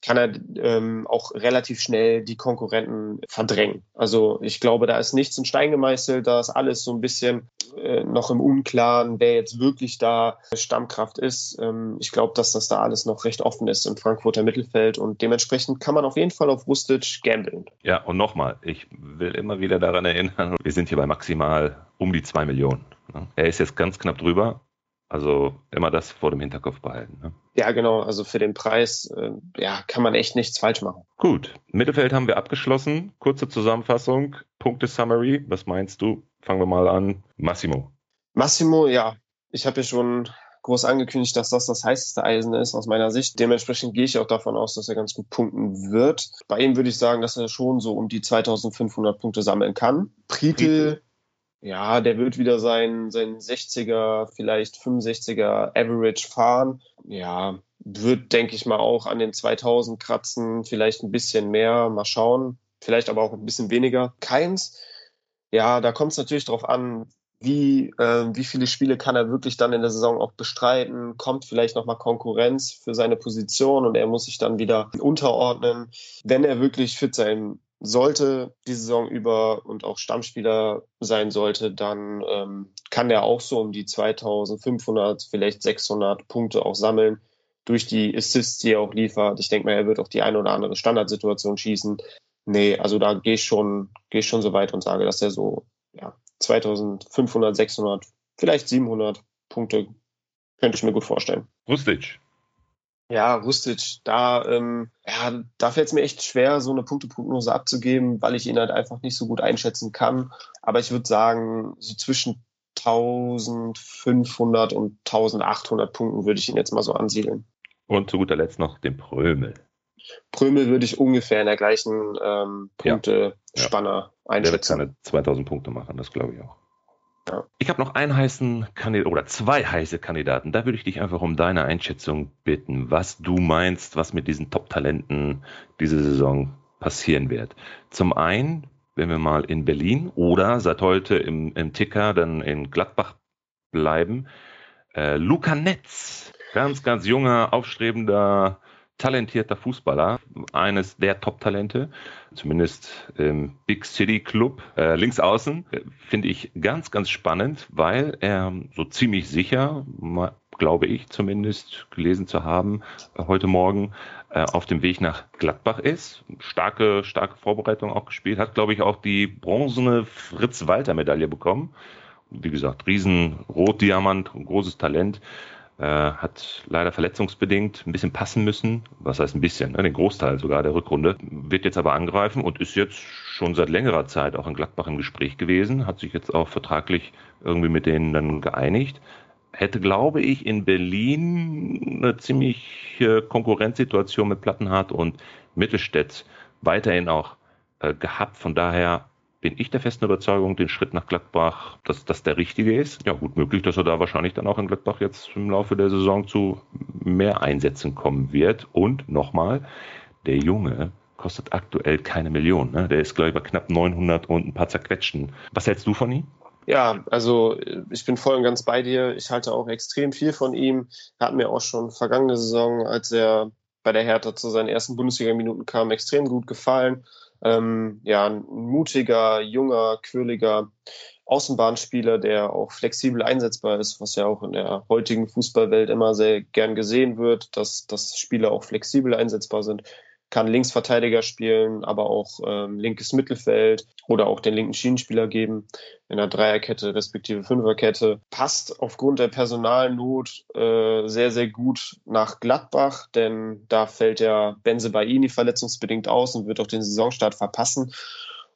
kann er ähm, auch relativ schnell die Konkurrenten verdrängen. Also ich glaube, da ist nichts in Stein gemeißelt, da ist alles so ein bisschen äh, noch im Unklaren, wer jetzt wirklich da Stammkraft ist. Ähm, ich glaube, dass das da alles noch recht offen ist im Frankfurter Mittelfeld und dementsprechend kann man auf jeden Fall auf Rustic gambeln. Ja, und nochmal, ich will immer wieder daran erinnern, wir sind hier bei maximal um die zwei Millionen. Ne? Er ist jetzt ganz knapp drüber, also immer das vor dem Hinterkopf behalten. Ne? Ja, genau. Also für den Preis äh, ja, kann man echt nichts falsch machen. Gut. Mittelfeld haben wir abgeschlossen. Kurze Zusammenfassung. Punkte Summary. Was meinst du? Fangen wir mal an. Massimo. Massimo, ja. Ich habe ja schon groß angekündigt, dass das das heißeste Eisen ist aus meiner Sicht. Dementsprechend gehe ich auch davon aus, dass er ganz gut punkten wird. Bei ihm würde ich sagen, dass er schon so um die 2500 Punkte sammeln kann. Pritel ja, der wird wieder sein, sein 60er, vielleicht 65er Average fahren. Ja, wird, denke ich mal, auch an den 2000 kratzen, vielleicht ein bisschen mehr, mal schauen. Vielleicht aber auch ein bisschen weniger. Keins, ja, da kommt es natürlich drauf an, wie, äh, wie viele Spiele kann er wirklich dann in der Saison auch bestreiten? Kommt vielleicht nochmal Konkurrenz für seine Position und er muss sich dann wieder unterordnen. Wenn er wirklich fit sein sollte die Saison über und auch Stammspieler sein sollte, dann ähm, kann er auch so um die 2500, vielleicht 600 Punkte auch sammeln durch die Assists, die er auch liefert. Ich denke mal, er wird auch die eine oder andere Standardsituation schießen. Nee, also da gehe ich schon, gehe ich schon so weit und sage, dass er so ja, 2500, 600, vielleicht 700 Punkte könnte ich mir gut vorstellen. Rustic, ja, Rustic, da, ähm, ja, da fällt es mir echt schwer, so eine Punkteprognose abzugeben, weil ich ihn halt einfach nicht so gut einschätzen kann. Aber ich würde sagen, so zwischen 1500 und 1800 Punkten würde ich ihn jetzt mal so ansiedeln. Und zu guter Letzt noch den Prömel. Prömel würde ich ungefähr in der gleichen ähm, Punktespanne ja. ja. einschätzen. Der wird keine 2000 Punkte machen, das glaube ich auch. Ich habe noch einen heißen Kandidaten oder zwei heiße Kandidaten. Da würde ich dich einfach um deine Einschätzung bitten, was du meinst, was mit diesen Top-Talenten diese Saison passieren wird. Zum einen, wenn wir mal in Berlin oder seit heute im, im Ticker dann in Gladbach bleiben, äh, Luca Netz, ganz, ganz junger, aufstrebender talentierter Fußballer, eines der Top-Talente, zumindest im Big City Club. Äh, links außen äh, finde ich ganz, ganz spannend, weil er so ziemlich sicher, glaube ich zumindest gelesen zu haben, heute Morgen äh, auf dem Weg nach Gladbach ist. Starke, starke Vorbereitung auch gespielt, hat, glaube ich, auch die bronzene Fritz-Walter-Medaille bekommen. Wie gesagt, riesen Rotdiamant, großes Talent. Äh, hat leider verletzungsbedingt ein bisschen passen müssen. Was heißt ein bisschen? Ne? Den Großteil sogar der Rückrunde. Wird jetzt aber angreifen und ist jetzt schon seit längerer Zeit auch in Gladbach im Gespräch gewesen. Hat sich jetzt auch vertraglich irgendwie mit denen dann geeinigt. Hätte, glaube ich, in Berlin eine ziemliche Konkurrenzsituation mit Plattenhardt und Mittelstädt weiterhin auch äh, gehabt. Von daher bin ich der festen Überzeugung, den Schritt nach Gladbach, dass das der richtige ist. Ja, gut möglich, dass er da wahrscheinlich dann auch in Gladbach jetzt im Laufe der Saison zu mehr Einsätzen kommen wird. Und nochmal, der Junge kostet aktuell keine Million. Ne? Der ist, glaube ich, bei knapp 900 und ein paar zerquetschen. Was hältst du von ihm? Ja, also ich bin voll und ganz bei dir. Ich halte auch extrem viel von ihm. Er hat mir auch schon vergangene Saison, als er bei der Hertha zu seinen ersten Bundesliga-Minuten kam, extrem gut gefallen. Ähm, ja, ein mutiger, junger, quirliger Außenbahnspieler, der auch flexibel einsetzbar ist, was ja auch in der heutigen Fußballwelt immer sehr gern gesehen wird, dass, dass Spieler auch flexibel einsetzbar sind kann Linksverteidiger spielen, aber auch ähm, linkes Mittelfeld oder auch den linken Schienenspieler geben in der Dreierkette respektive Fünferkette. Passt aufgrund der Personalnot äh, sehr, sehr gut nach Gladbach, denn da fällt ja Benze Baini verletzungsbedingt aus und wird auch den Saisonstart verpassen.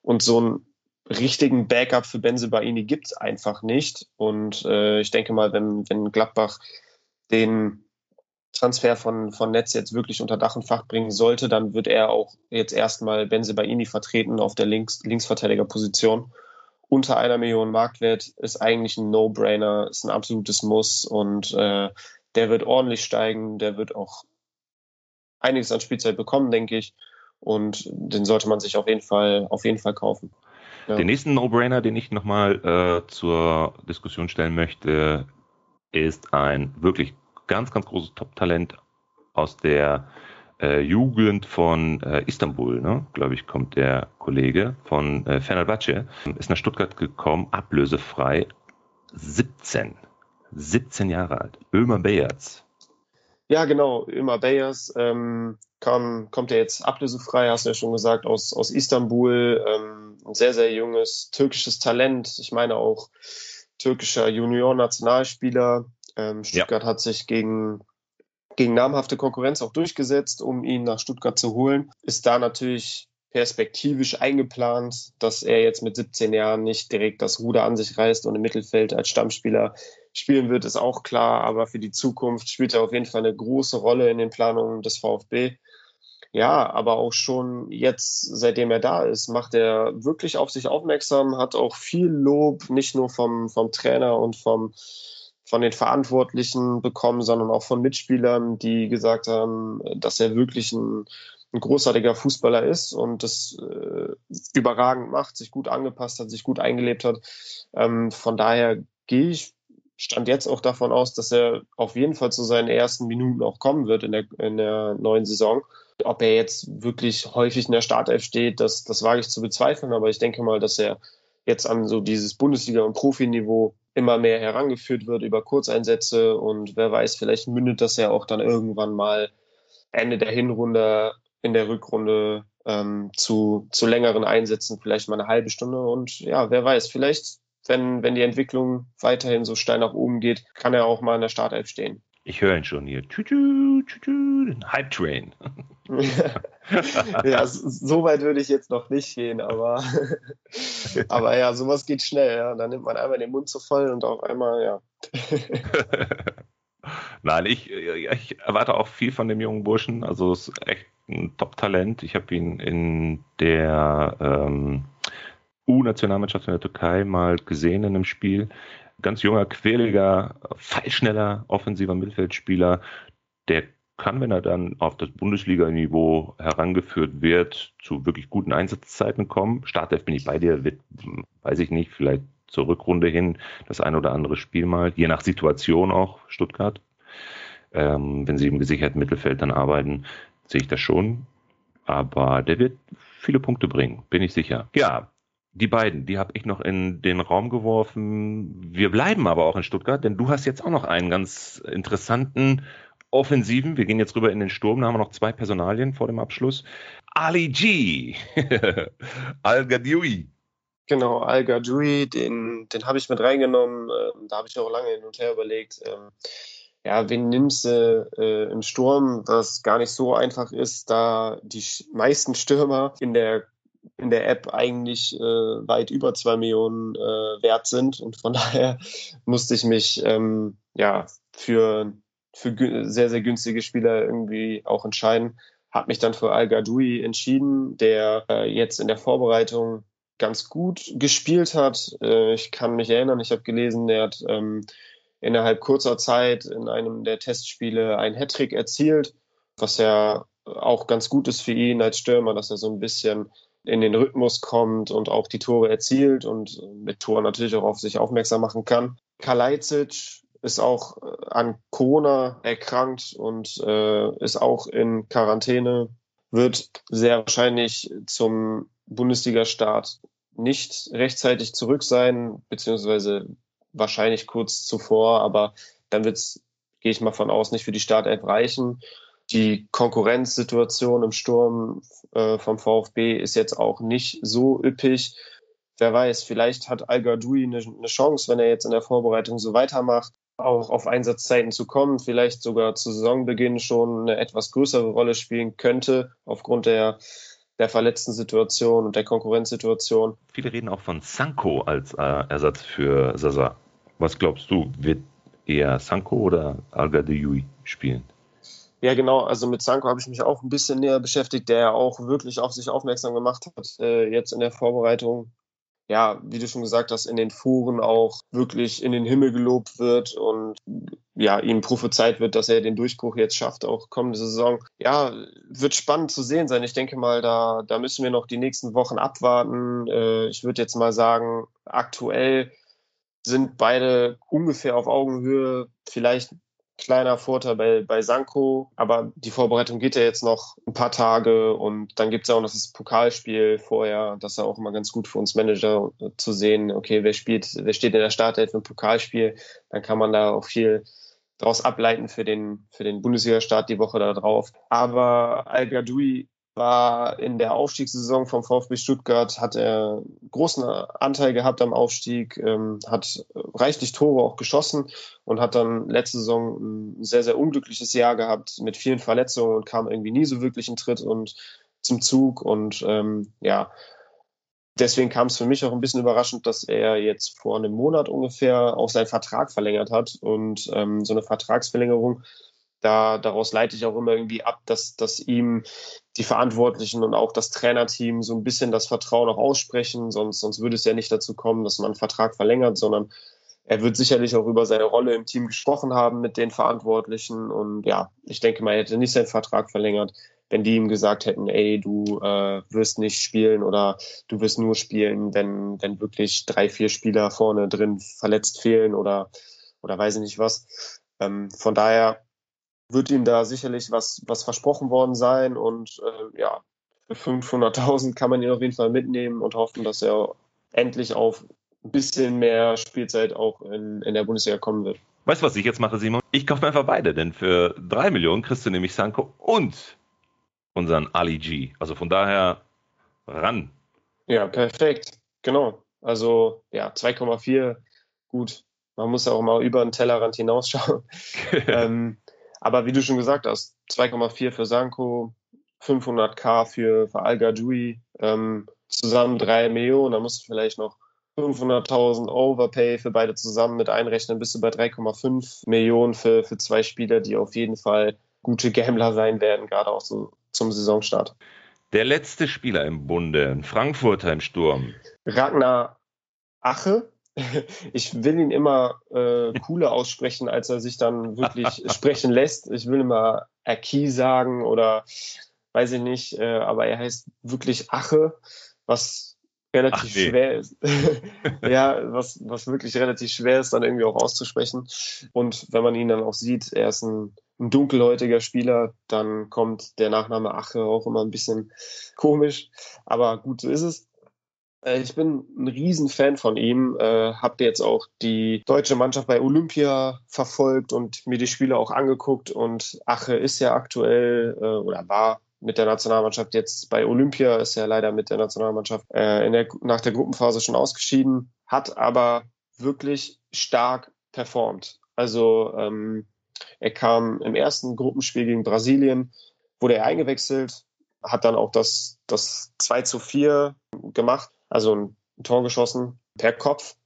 Und so einen richtigen Backup für Benze Baini gibt's einfach nicht. Und äh, ich denke mal, wenn, wenn Gladbach den Transfer von, von Netz jetzt wirklich unter Dach und Fach bringen sollte, dann wird er auch jetzt erstmal Benze Baini vertreten auf der Links, Linksverteidigerposition. Unter einer Million Marktwert ist eigentlich ein No-Brainer, ist ein absolutes Muss und äh, der wird ordentlich steigen, der wird auch einiges an Spielzeit bekommen, denke ich. Und den sollte man sich auf jeden Fall, auf jeden Fall kaufen. Ja. Den nächsten No-Brainer, den ich nochmal äh, zur Diskussion stellen möchte, ist ein wirklich ganz, ganz großes Top-Talent aus der äh, Jugend von äh, Istanbul, ne? glaube ich, kommt der Kollege von äh, Fenerbahce, ist nach Stuttgart gekommen, ablösefrei, 17, 17 Jahre alt, Ömer Beyaz. Ja, genau, Ömer Beyaz ähm, kam, kommt ja jetzt ablösefrei, hast du ja schon gesagt, aus, aus Istanbul, ähm, ein sehr, sehr junges türkisches Talent, ich meine auch türkischer Junior-Nationalspieler, ähm, Stuttgart ja. hat sich gegen, gegen namhafte Konkurrenz auch durchgesetzt, um ihn nach Stuttgart zu holen. Ist da natürlich perspektivisch eingeplant, dass er jetzt mit 17 Jahren nicht direkt das Ruder an sich reißt und im Mittelfeld als Stammspieler spielen wird, ist auch klar. Aber für die Zukunft spielt er auf jeden Fall eine große Rolle in den Planungen des VfB. Ja, aber auch schon jetzt, seitdem er da ist, macht er wirklich auf sich aufmerksam, hat auch viel Lob, nicht nur vom, vom Trainer und vom, von den Verantwortlichen bekommen, sondern auch von Mitspielern, die gesagt haben, dass er wirklich ein, ein großartiger Fußballer ist und das äh, überragend macht, sich gut angepasst hat, sich gut eingelebt hat. Ähm, von daher gehe ich stand jetzt auch davon aus, dass er auf jeden Fall zu seinen ersten Minuten auch kommen wird in der, in der neuen Saison. Ob er jetzt wirklich häufig in der Startelf steht, das, das wage ich zu bezweifeln, aber ich denke mal, dass er jetzt an so dieses Bundesliga- und Profiniveau immer mehr herangeführt wird über Kurzeinsätze und wer weiß, vielleicht mündet das ja auch dann irgendwann mal Ende der Hinrunde in der Rückrunde ähm, zu, zu längeren Einsätzen, vielleicht mal eine halbe Stunde und ja, wer weiß, vielleicht, wenn, wenn die Entwicklung weiterhin so steil nach oben geht, kann er auch mal in der Startelf stehen. Ich höre ihn schon hier. Tschü, tschü, tschü, Hype Train. <laughs> ja, so weit würde ich jetzt noch nicht gehen, aber, <laughs> aber ja, sowas geht schnell. Ja. Dann nimmt man einmal den Mund zu voll und auf einmal, ja. <laughs> Nein, ich, ich erwarte auch viel von dem jungen Burschen. Also es ist echt ein Top-Talent. Ich habe ihn in der ähm, U-Nationalmannschaft in der Türkei mal gesehen in einem Spiel ganz junger, quäliger, fallschneller, offensiver Mittelfeldspieler, der kann, wenn er dann auf das Bundesliga-Niveau herangeführt wird, zu wirklich guten Einsatzzeiten kommen. Startelf bin ich bei dir, wird, weiß ich nicht, vielleicht zur Rückrunde hin das ein oder andere Spiel mal, je nach Situation auch Stuttgart. Ähm, wenn sie im gesicherten Mittelfeld dann arbeiten, sehe ich das schon. Aber der wird viele Punkte bringen, bin ich sicher. Ja, die beiden, die habe ich noch in den Raum geworfen. Wir bleiben aber auch in Stuttgart, denn du hast jetzt auch noch einen ganz interessanten Offensiven. Wir gehen jetzt rüber in den Sturm. Da haben wir noch zwei Personalien vor dem Abschluss. Ali G. <laughs> Al Gadioui. Genau, Al Gadioui, den, den habe ich mit reingenommen. Ähm, da habe ich auch lange hin und her überlegt. Ähm, ja, wen nimmst du äh, im Sturm, was gar nicht so einfach ist, da die meisten Stürmer in der in der App eigentlich äh, weit über zwei Millionen äh, wert sind. Und von <laughs> daher musste ich mich ähm, ja für, für sehr, sehr günstige Spieler irgendwie auch entscheiden. habe mich dann für Al Gadoui entschieden, der äh, jetzt in der Vorbereitung ganz gut gespielt hat. Äh, ich kann mich erinnern, ich habe gelesen, er hat ähm, innerhalb kurzer Zeit in einem der Testspiele ein Hattrick erzielt, was ja auch ganz gut ist für ihn als Stürmer, dass er so ein bisschen in den Rhythmus kommt und auch die Tore erzielt und mit Toren natürlich auch auf sich aufmerksam machen kann. Kalajdzic ist auch äh, an Corona erkrankt und äh, ist auch in Quarantäne, wird sehr wahrscheinlich zum Bundesliga-Start nicht rechtzeitig zurück sein, beziehungsweise wahrscheinlich kurz zuvor, aber dann wird es, gehe ich mal von aus, nicht für die Startelf reichen. Die Konkurrenzsituation im Sturm äh, vom VfB ist jetzt auch nicht so üppig. Wer weiß, vielleicht hat Al Gadoui eine, eine Chance, wenn er jetzt in der Vorbereitung so weitermacht, auch auf Einsatzzeiten zu kommen, vielleicht sogar zu Saisonbeginn schon eine etwas größere Rolle spielen könnte, aufgrund der, der verletzten Situation und der Konkurrenzsituation. Viele reden auch von Sanko als äh, Ersatz für Sasa. Was glaubst du, wird eher Sanko oder Al-Gadoui spielen? Ja, genau. Also mit Sanko habe ich mich auch ein bisschen näher beschäftigt, der auch wirklich auf sich aufmerksam gemacht hat, äh, jetzt in der Vorbereitung. Ja, wie du schon gesagt hast, in den Foren auch wirklich in den Himmel gelobt wird und ja, ihm prophezeit wird, dass er den Durchbruch jetzt schafft, auch kommende Saison. Ja, wird spannend zu sehen sein. Ich denke mal, da, da müssen wir noch die nächsten Wochen abwarten. Äh, ich würde jetzt mal sagen, aktuell sind beide ungefähr auf Augenhöhe. Vielleicht kleiner Vorteil bei, bei Sanko, aber die Vorbereitung geht ja jetzt noch ein paar Tage und dann gibt es auch noch das Pokalspiel vorher. Das ist ja auch immer ganz gut für uns Manager zu sehen, okay, wer spielt, wer steht in der Startelf im Pokalspiel, dann kann man da auch viel daraus ableiten für den, für den Bundesliga-Start die Woche da drauf. Aber Al-Gadoui war in der Aufstiegssaison vom VfB Stuttgart, hat er großen Anteil gehabt am Aufstieg, ähm, hat reichlich Tore auch geschossen und hat dann letzte Saison ein sehr, sehr unglückliches Jahr gehabt mit vielen Verletzungen und kam irgendwie nie so wirklich in Tritt und zum Zug und ähm, ja, deswegen kam es für mich auch ein bisschen überraschend, dass er jetzt vor einem Monat ungefähr auch seinen Vertrag verlängert hat und ähm, so eine Vertragsverlängerung da, daraus leite ich auch immer irgendwie ab, dass, dass ihm die Verantwortlichen und auch das Trainerteam so ein bisschen das Vertrauen auch aussprechen, sonst, sonst würde es ja nicht dazu kommen, dass man einen Vertrag verlängert, sondern er wird sicherlich auch über seine Rolle im Team gesprochen haben mit den Verantwortlichen und ja, ich denke mal, er hätte nicht seinen Vertrag verlängert, wenn die ihm gesagt hätten, ey, du äh, wirst nicht spielen oder du wirst nur spielen, wenn, wenn wirklich drei, vier Spieler vorne drin verletzt fehlen oder, oder weiß ich nicht was. Ähm, von daher wird ihm da sicherlich was, was versprochen worden sein und äh, ja, für 500.000 kann man ihn auf jeden Fall mitnehmen und hoffen, dass er endlich auf ein bisschen mehr Spielzeit auch in, in der Bundesliga kommen wird. Weißt du, was ich jetzt mache, Simon? Ich kaufe mir einfach beide, denn für drei Millionen kriegst du nämlich Sanko und unseren Ali G. Also von daher ran. Ja, perfekt. Genau. Also ja, 2,4, gut. Man muss auch mal über den Tellerrand hinausschauen. <laughs> ähm, aber wie du schon gesagt hast, 2,4 für Sanko, 500k für, für Al Gadoui, ähm, zusammen 3 Millionen, da musst du vielleicht noch 500.000 Overpay für beide zusammen mit einrechnen, bist du bei 3,5 Millionen für, für zwei Spieler, die auf jeden Fall gute Gambler sein werden, gerade auch so zum Saisonstart. Der letzte Spieler im Bunde, ein Frankfurter im Sturm. Ragnar Ache, <laughs> ich will ihn immer äh, cooler aussprechen, als er sich dann wirklich <laughs> sprechen lässt. Ich will immer Aki sagen oder weiß ich nicht, äh, aber er heißt wirklich Ache, was relativ nee. schwer ist. <laughs> ja, was, was wirklich relativ schwer ist, dann irgendwie auch auszusprechen. Und wenn man ihn dann auch sieht, er ist ein, ein dunkelhäutiger Spieler, dann kommt der Nachname Ache auch immer ein bisschen komisch. Aber gut, so ist es. Äh, ich bin ein Riesenfan von ihm, äh, habe jetzt auch die deutsche Mannschaft bei Olympia verfolgt und mir die Spiele auch angeguckt. Und Ache ist ja aktuell äh, oder war mit der Nationalmannschaft jetzt bei Olympia, ist ja leider mit der Nationalmannschaft äh, der, nach der Gruppenphase schon ausgeschieden, hat aber wirklich stark performt. Also ähm, er kam im ersten Gruppenspiel gegen Brasilien, wurde er eingewechselt, hat dann auch das, das 2 zu 4 gemacht also ein Tor geschossen per Kopf.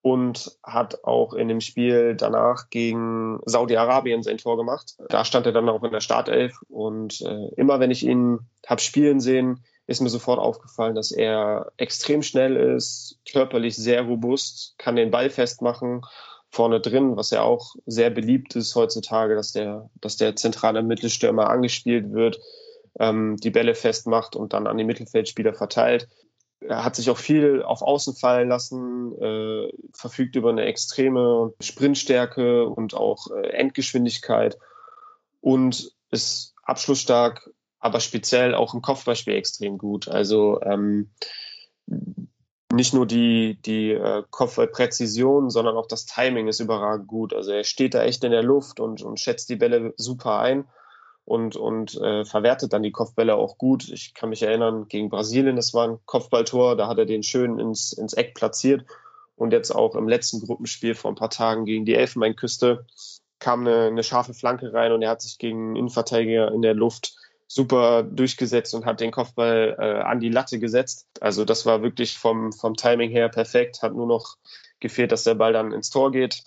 und hat auch in dem Spiel danach gegen Saudi-Arabien sein Tor gemacht. Da stand er dann auch in der Startelf und äh, immer wenn ich ihn habe spielen sehen, ist mir sofort aufgefallen, dass er extrem schnell ist, körperlich sehr robust, kann den Ball festmachen vorne drin, was ja auch sehr beliebt ist heutzutage, dass der, dass der zentrale Mittelstürmer angespielt wird, ähm, die Bälle festmacht und dann an die Mittelfeldspieler verteilt. Er hat sich auch viel auf Außen fallen lassen, äh, verfügt über eine extreme Sprintstärke und auch äh, Endgeschwindigkeit und ist abschlussstark, aber speziell auch im Kopfballspiel extrem gut. Also ähm, nicht nur die, die äh, Kopfballpräzision, sondern auch das Timing ist überragend gut. Also er steht da echt in der Luft und, und schätzt die Bälle super ein und, und äh, verwertet dann die Kopfbälle auch gut. Ich kann mich erinnern, gegen Brasilien, das war ein Kopfballtor, da hat er den schön ins, ins Eck platziert. Und jetzt auch im letzten Gruppenspiel vor ein paar Tagen gegen die Elfenbeinküste kam eine, eine scharfe Flanke rein und er hat sich gegen einen Innenverteidiger in der Luft super durchgesetzt und hat den Kopfball äh, an die Latte gesetzt. Also das war wirklich vom, vom Timing her perfekt. Hat nur noch gefehlt, dass der Ball dann ins Tor geht.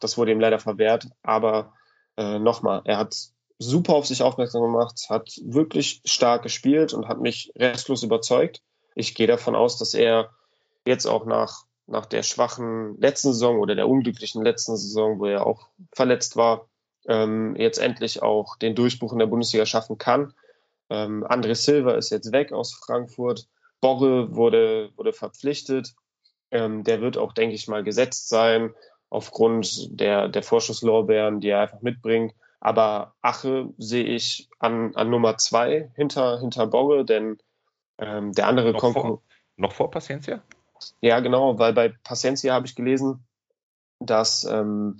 Das wurde ihm leider verwehrt. Aber äh, nochmal, er hat super auf sich aufmerksam gemacht, hat wirklich stark gespielt und hat mich restlos überzeugt. Ich gehe davon aus, dass er jetzt auch nach, nach der schwachen letzten Saison oder der unglücklichen letzten Saison, wo er auch verletzt war, ähm, jetzt endlich auch den Durchbruch in der Bundesliga schaffen kann. Ähm, André Silva ist jetzt weg aus Frankfurt. Borre wurde, wurde verpflichtet. Ähm, der wird auch, denke ich mal, gesetzt sein aufgrund der, der Vorschusslorbeeren, die er einfach mitbringt. Aber Ache sehe ich an, an Nummer zwei hinter, hinter Borre, denn ähm, der andere noch vor, noch vor Paciencia? Ja, genau, weil bei Paciencia habe ich gelesen, dass ähm,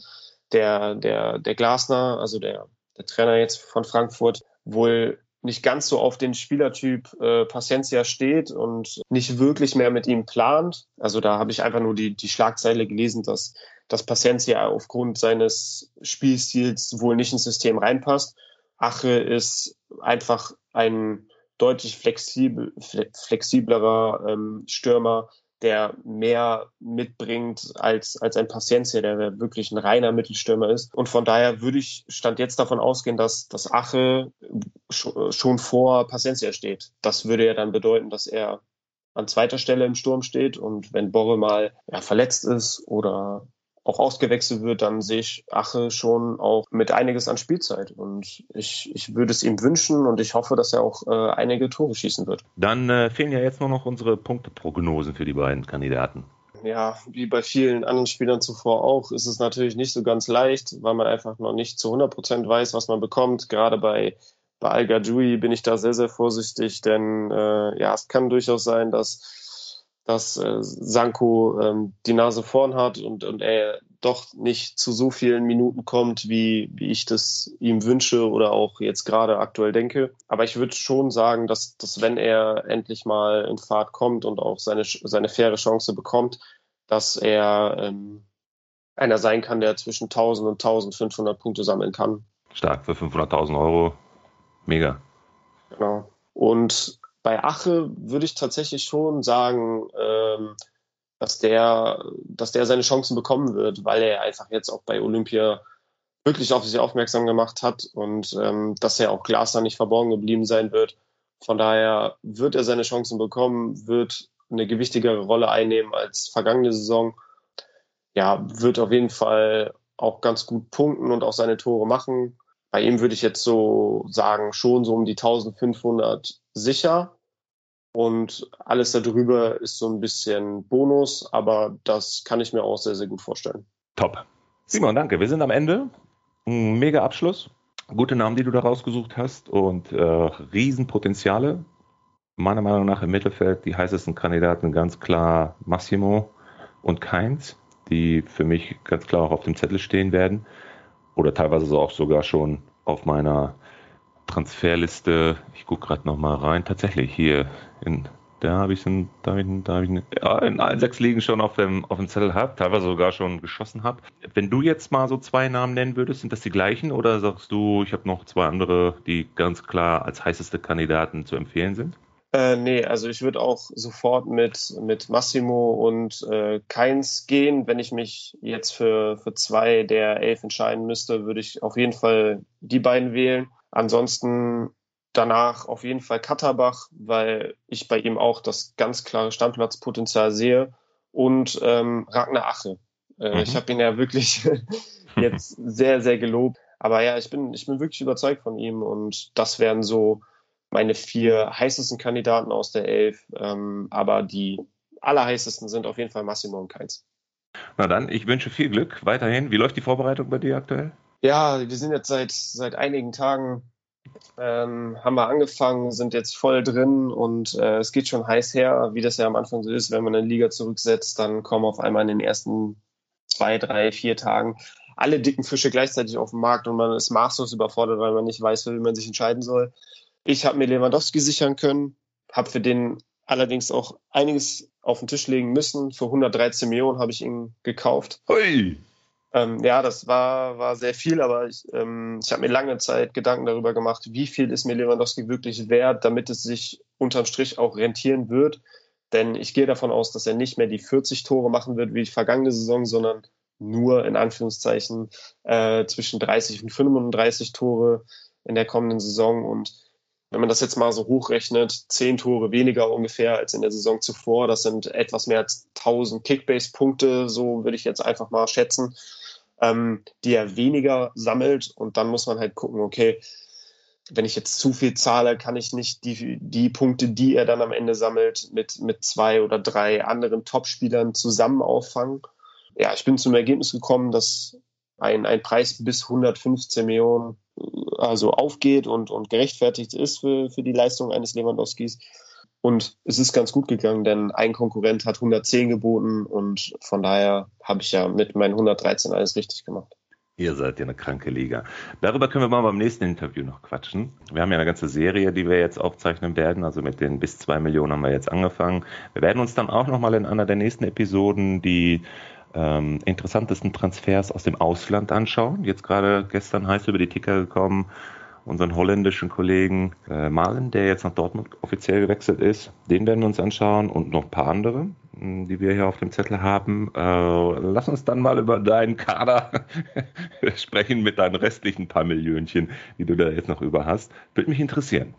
der, der, der Glasner, also der, der Trainer jetzt von Frankfurt, wohl nicht ganz so auf den Spielertyp äh, Paciencia steht und nicht wirklich mehr mit ihm plant. Also da habe ich einfach nur die, die Schlagzeile gelesen, dass, dass Paciencia aufgrund seines Spielstils wohl nicht ins System reinpasst. Ache ist einfach ein deutlich flexibel, flexiblerer ähm, Stürmer, der mehr mitbringt als, als ein Paciencia, der wirklich ein reiner Mittelstürmer ist. Und von daher würde ich Stand jetzt davon ausgehen, dass, dass Ache schon vor Paciencia steht. Das würde ja dann bedeuten, dass er an zweiter Stelle im Sturm steht und wenn Borre mal ja, verletzt ist oder auch ausgewechselt wird, dann sehe ich Ache schon auch mit einiges an Spielzeit. Und ich, ich würde es ihm wünschen und ich hoffe, dass er auch äh, einige Tore schießen wird. Dann äh, fehlen ja jetzt nur noch unsere Punkteprognosen für die beiden Kandidaten. Ja, wie bei vielen anderen Spielern zuvor auch, ist es natürlich nicht so ganz leicht, weil man einfach noch nicht zu 100 Prozent weiß, was man bekommt. Gerade bei, bei Al Gajoui bin ich da sehr, sehr vorsichtig, denn äh, ja, es kann durchaus sein, dass dass äh, Sanko ähm, die Nase vorn hat und, und er doch nicht zu so vielen Minuten kommt, wie, wie ich das ihm wünsche oder auch jetzt gerade aktuell denke. Aber ich würde schon sagen, dass, dass wenn er endlich mal in Fahrt kommt und auch seine, seine faire Chance bekommt, dass er ähm, einer sein kann, der zwischen 1000 und 1500 Punkte sammeln kann. Stark für 500.000 Euro. Mega. Genau. Und bei Ache würde ich tatsächlich schon sagen, ähm, dass der, dass der seine Chancen bekommen wird, weil er einfach jetzt auch bei Olympia wirklich auf sich aufmerksam gemacht hat und ähm, dass er auch Glaser nicht verborgen geblieben sein wird. Von daher wird er seine Chancen bekommen, wird eine gewichtigere Rolle einnehmen als vergangene Saison. Ja, wird auf jeden Fall auch ganz gut punkten und auch seine Tore machen. Bei ihm würde ich jetzt so sagen, schon so um die 1500 sicher. Und alles darüber ist so ein bisschen Bonus, aber das kann ich mir auch sehr, sehr gut vorstellen. Top. Simon, danke. Wir sind am Ende. Mega Abschluss. Gute Namen, die du da rausgesucht hast und äh, Riesenpotenziale. Meiner Meinung nach im Mittelfeld die heißesten Kandidaten ganz klar Massimo und Keins, die für mich ganz klar auch auf dem Zettel stehen werden. Oder teilweise auch sogar schon auf meiner Transferliste, ich gucke gerade noch mal rein, tatsächlich hier in da habe ich ihn, da habe ich, da hab ich ja, in allen sechs Ligen schon auf dem, auf dem Zettel habe, teilweise sogar schon geschossen habe. Wenn du jetzt mal so zwei Namen nennen würdest, sind das die gleichen oder sagst du, ich habe noch zwei andere, die ganz klar als heißeste Kandidaten zu empfehlen sind? Äh, nee, also ich würde auch sofort mit, mit Massimo und äh, Keins gehen. Wenn ich mich jetzt für, für zwei der elf entscheiden müsste, würde ich auf jeden Fall die beiden wählen. Ansonsten danach auf jeden Fall Katterbach, weil ich bei ihm auch das ganz klare Standplatzpotenzial sehe. Und ähm, Ragnar Ache. Äh, mhm. Ich habe ihn ja wirklich <laughs> jetzt sehr, sehr gelobt. Aber ja, ich bin, ich bin wirklich überzeugt von ihm und das wären so meine vier heißesten Kandidaten aus der Elf. Ähm, aber die allerheißesten sind auf jeden Fall Massimo und Keins. Na dann, ich wünsche viel Glück weiterhin. Wie läuft die Vorbereitung bei dir aktuell? Ja, wir sind jetzt seit, seit einigen Tagen, ähm, haben wir angefangen, sind jetzt voll drin und äh, es geht schon heiß her, wie das ja am Anfang so ist. Wenn man eine Liga zurücksetzt, dann kommen auf einmal in den ersten zwei, drei, vier Tagen alle dicken Fische gleichzeitig auf dem Markt und man ist maßlos überfordert, weil man nicht weiß, wie man sich entscheiden soll. Ich habe mir Lewandowski sichern können, habe für den allerdings auch einiges auf den Tisch legen müssen. Für 113 Millionen habe ich ihn gekauft. Hui. Ähm, ja, das war, war sehr viel, aber ich, ähm, ich habe mir lange Zeit Gedanken darüber gemacht, wie viel ist mir Lewandowski wirklich wert, damit es sich unterm Strich auch rentieren wird. Denn ich gehe davon aus, dass er nicht mehr die 40 Tore machen wird wie die vergangene Saison, sondern nur in Anführungszeichen äh, zwischen 30 und 35 Tore in der kommenden Saison. Und wenn man das jetzt mal so hochrechnet, zehn Tore weniger ungefähr als in der Saison zuvor. Das sind etwas mehr als 1000 Kickbase-Punkte, so würde ich jetzt einfach mal schätzen, ähm, die er weniger sammelt. Und dann muss man halt gucken, okay, wenn ich jetzt zu viel zahle, kann ich nicht die, die Punkte, die er dann am Ende sammelt, mit, mit zwei oder drei anderen Topspielern zusammen auffangen. Ja, ich bin zum Ergebnis gekommen, dass ein, ein Preis bis 115 Millionen also aufgeht und, und gerechtfertigt ist für, für die Leistung eines Lewandowskis. Und es ist ganz gut gegangen, denn ein Konkurrent hat 110 geboten und von daher habe ich ja mit meinen 113 alles richtig gemacht. Ihr seid ja eine kranke Liga. Darüber können wir mal beim nächsten Interview noch quatschen. Wir haben ja eine ganze Serie, die wir jetzt aufzeichnen werden. Also mit den bis zwei Millionen haben wir jetzt angefangen. Wir werden uns dann auch nochmal in einer der nächsten Episoden die ähm, interessantesten Transfers aus dem Ausland anschauen. Jetzt gerade gestern heiß über die Ticker gekommen, unseren holländischen Kollegen äh, Malen, der jetzt nach Dortmund offiziell gewechselt ist. Den werden wir uns anschauen und noch ein paar andere, hm, die wir hier auf dem Zettel haben. Äh, lass uns dann mal über deinen Kader <laughs> sprechen mit deinen restlichen paar Millionchen, die du da jetzt noch über hast. Würde mich interessieren.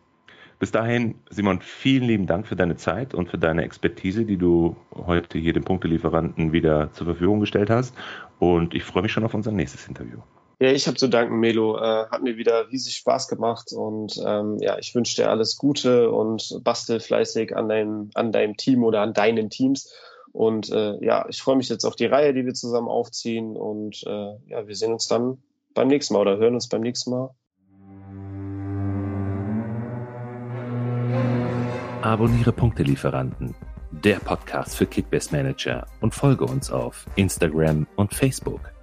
Bis dahin, Simon, vielen lieben Dank für deine Zeit und für deine Expertise, die du heute hier dem Punktelieferanten wieder zur Verfügung gestellt hast. Und ich freue mich schon auf unser nächstes Interview. Ja, ich habe zu danken, Melo. Äh, hat mir wieder riesig Spaß gemacht und ähm, ja, ich wünsche dir alles Gute und bastel fleißig an deinem, an deinem Team oder an deinen Teams. Und äh, ja, ich freue mich jetzt auf die Reihe, die wir zusammen aufziehen und äh, ja, wir sehen uns dann beim nächsten Mal oder hören uns beim nächsten Mal. Abonniere Punktelieferanten, der Podcast für Kickbase Manager und folge uns auf Instagram und Facebook.